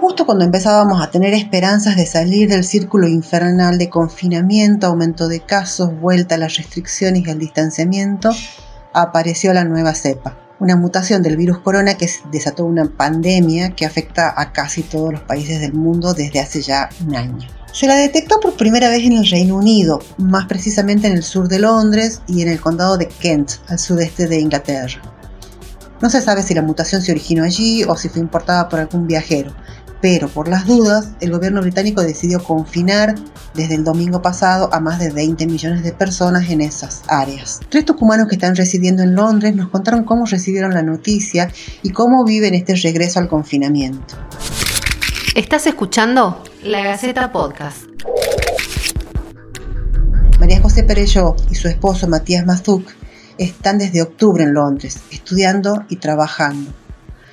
Justo cuando empezábamos a tener esperanzas de salir del círculo infernal de confinamiento, aumento de casos, vuelta a las restricciones y al distanciamiento, apareció la nueva cepa, una mutación del virus corona que desató una pandemia que afecta a casi todos los países del mundo desde hace ya un año. Se la detectó por primera vez en el Reino Unido, más precisamente en el sur de Londres y en el condado de Kent, al sudeste de Inglaterra. No se sabe si la mutación se originó allí o si fue importada por algún viajero, pero por las dudas, el gobierno británico decidió confinar desde el domingo pasado a más de 20 millones de personas en esas áreas. Tres tucumanos que están residiendo en Londres nos contaron cómo recibieron la noticia y cómo viven este regreso al confinamiento. ¿Estás escuchando? La Gaceta Podcast. María José Perello y su esposo Matías Mazuk están desde octubre en Londres, estudiando y trabajando.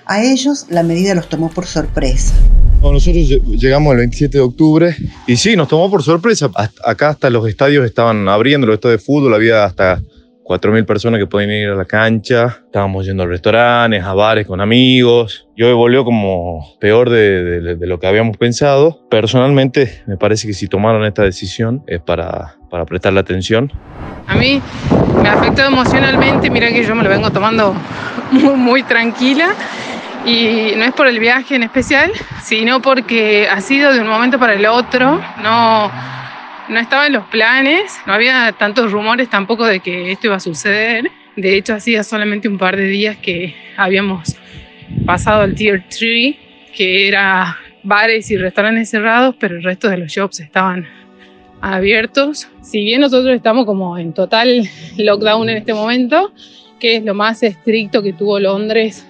A ellos la medida los tomó por sorpresa. nosotros llegamos el 27 de octubre y sí, nos tomó por sorpresa. Acá hasta los estadios estaban abriendo, los estadios de fútbol, había hasta 4.000 personas que podían ir a la cancha. Estábamos yendo a restaurantes, a bares con amigos. Y hoy volvió como peor de, lo que habíamos pensado. Personalmente, me parece que si tomaron esta decisión es para, para prestarle atención. A mí me afectó emocionalmente. Mira que yo me lo vengo tomando muy, muy tranquila y no es por el viaje en especial, sino porque ha sido de un momento para el otro, no, no estaba en los planes, no había tantos rumores tampoco de que esto iba a suceder. De hecho, hacía solamente un par de días que habíamos pasado al Tier 3, que era bares y restaurantes cerrados, pero el resto de los shops estaban abiertos. Si bien nosotros estamos como en total lockdown en este momento, que es lo más estricto que tuvo Londres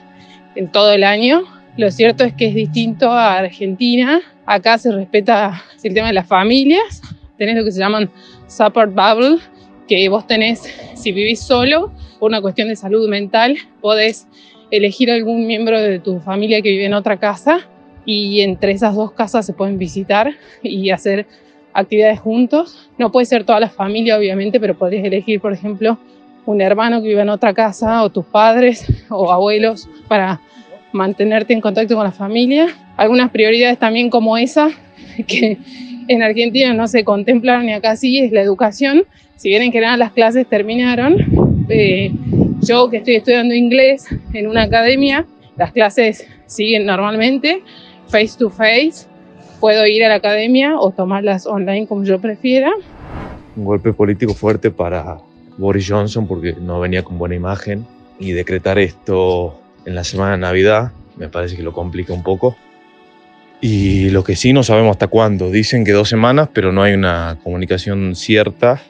en todo el año. Lo cierto es que es distinto a Argentina. Acá se respeta el tema de las familias. Tenés lo que se llaman support bubble, que vos tenés, si vivís solo, por una cuestión de salud mental, podés elegir algún miembro de tu familia que vive en otra casa y entre esas dos casas se pueden visitar y hacer actividades juntos. No puede ser toda la familia, obviamente, pero podrías elegir, por ejemplo, un hermano que vive en otra casa o tus padres o abuelos para mantenerte en contacto con la familia. Algunas prioridades también como esa, que en Argentina no se contemplaron ni acá sí, es la educación. Si bien en general las clases terminaron, eh, yo que estoy estudiando inglés en una academia, las clases siguen normalmente, face to face. Puedo ir a la academia o tomarlas online como yo prefiera. Un golpe político fuerte para Boris Johnson porque no venía con buena imagen y decretar esto en la semana de Navidad me parece que lo complica un poco. Y lo que sí no sabemos hasta cuándo. Dicen que dos semanas, pero no hay una comunicación cierta.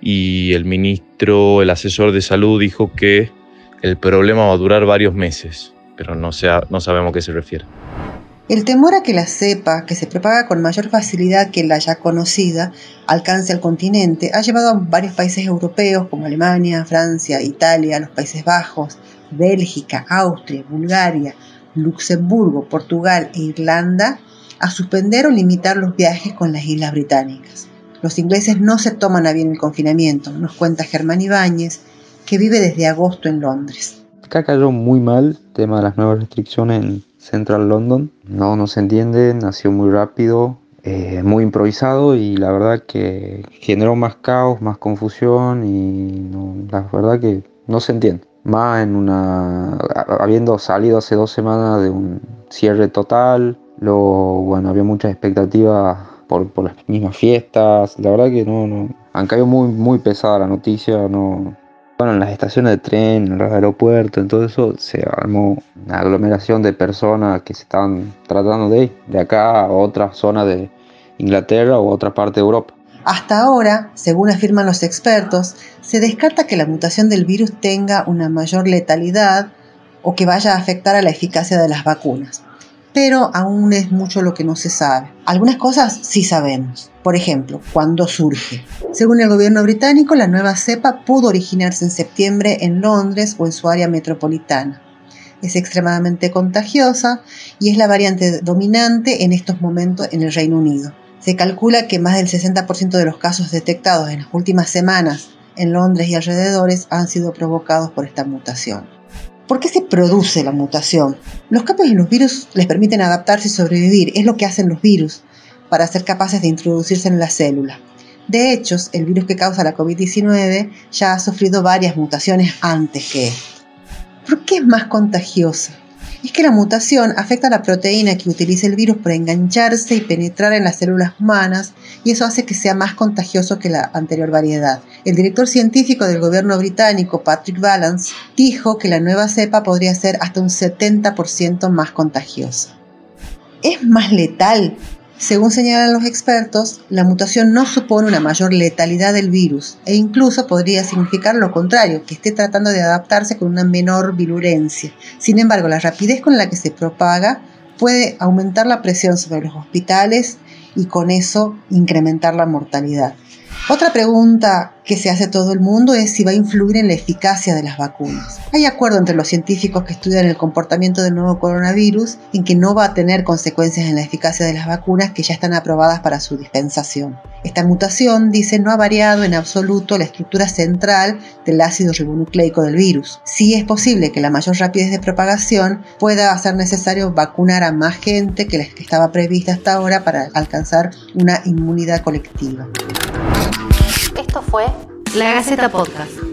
Y el ministro, el asesor de salud dijo que el problema va a durar varios meses, pero no, sea, no sabemos a qué se refiere. El temor a que la cepa, que se propaga con mayor facilidad que la ya conocida, alcance al continente, ha llevado a varios países europeos como Alemania, Francia, Italia, los Países Bajos, Bélgica, Austria, Bulgaria, Luxemburgo, Portugal e Irlanda a suspender o limitar los viajes con las islas británicas. Los ingleses no se toman a bien el confinamiento, nos cuenta Germán Ibáñez, que vive desde agosto en Londres. Acá cayó muy mal el tema de las nuevas restricciones en Central London. No, no se entiende, nació muy rápido, eh, muy improvisado y la verdad que generó más caos, más confusión y la verdad que no se entiende. Más en una, habiendo salido hace dos semanas de un cierre total, lo, bueno, había muchas expectativas por, por, las mismas fiestas, la verdad que no, no, han caído muy, muy pesada la noticia, no, bueno, en las estaciones de tren, en los aeropuertos, en todo eso se armó una aglomeración de personas que se estaban tratando de ir de acá a otra zona de Inglaterra o otra parte de Europa. Hasta ahora, según afirman los expertos, se descarta que la mutación del virus tenga una mayor letalidad o que vaya a afectar a la eficacia de las vacunas pero aún es mucho lo que no se sabe. Algunas cosas sí sabemos. Por ejemplo, cuándo surge. Según el gobierno británico, la nueva cepa pudo originarse en septiembre en Londres o en su área metropolitana. Es extremadamente contagiosa y es la variante dominante en estos momentos en el Reino Unido. Se calcula que más del 60% de los casos detectados en las últimas semanas en Londres y alrededores han sido provocados por esta mutación. ¿Por qué se produce la mutación? Los cambios en los virus les permiten adaptarse y sobrevivir, es lo que hacen los virus para ser capaces de introducirse en la célula. De hecho, el virus que causa la COVID-19 ya ha sufrido varias mutaciones antes que. ¿Por qué es más contagiosa? Es que la mutación afecta a la proteína que utiliza el virus para engancharse y penetrar en las células humanas y eso hace que sea más contagioso que la anterior variedad. El director científico del gobierno británico, Patrick Vallance, dijo que la nueva cepa podría ser hasta un 70% más contagiosa. ¿Es más letal según señalan los expertos, la mutación no supone una mayor letalidad del virus e incluso podría significar lo contrario, que esté tratando de adaptarse con una menor virulencia. Sin embargo, la rapidez con la que se propaga puede aumentar la presión sobre los hospitales y con eso incrementar la mortalidad. Otra pregunta que se hace todo el mundo es si va a influir en la eficacia de las vacunas. Hay acuerdo entre los científicos que estudian el comportamiento del nuevo coronavirus en que no va a tener consecuencias en la eficacia de las vacunas que ya están aprobadas para su dispensación. Esta mutación, dice, no ha variado en absoluto la estructura central del ácido ribonucleico del virus. Sí es posible que la mayor rapidez de propagación pueda hacer necesario vacunar a más gente que la que estaba prevista hasta ahora para alcanzar una inmunidad colectiva. Fue La Gaceta Podcast.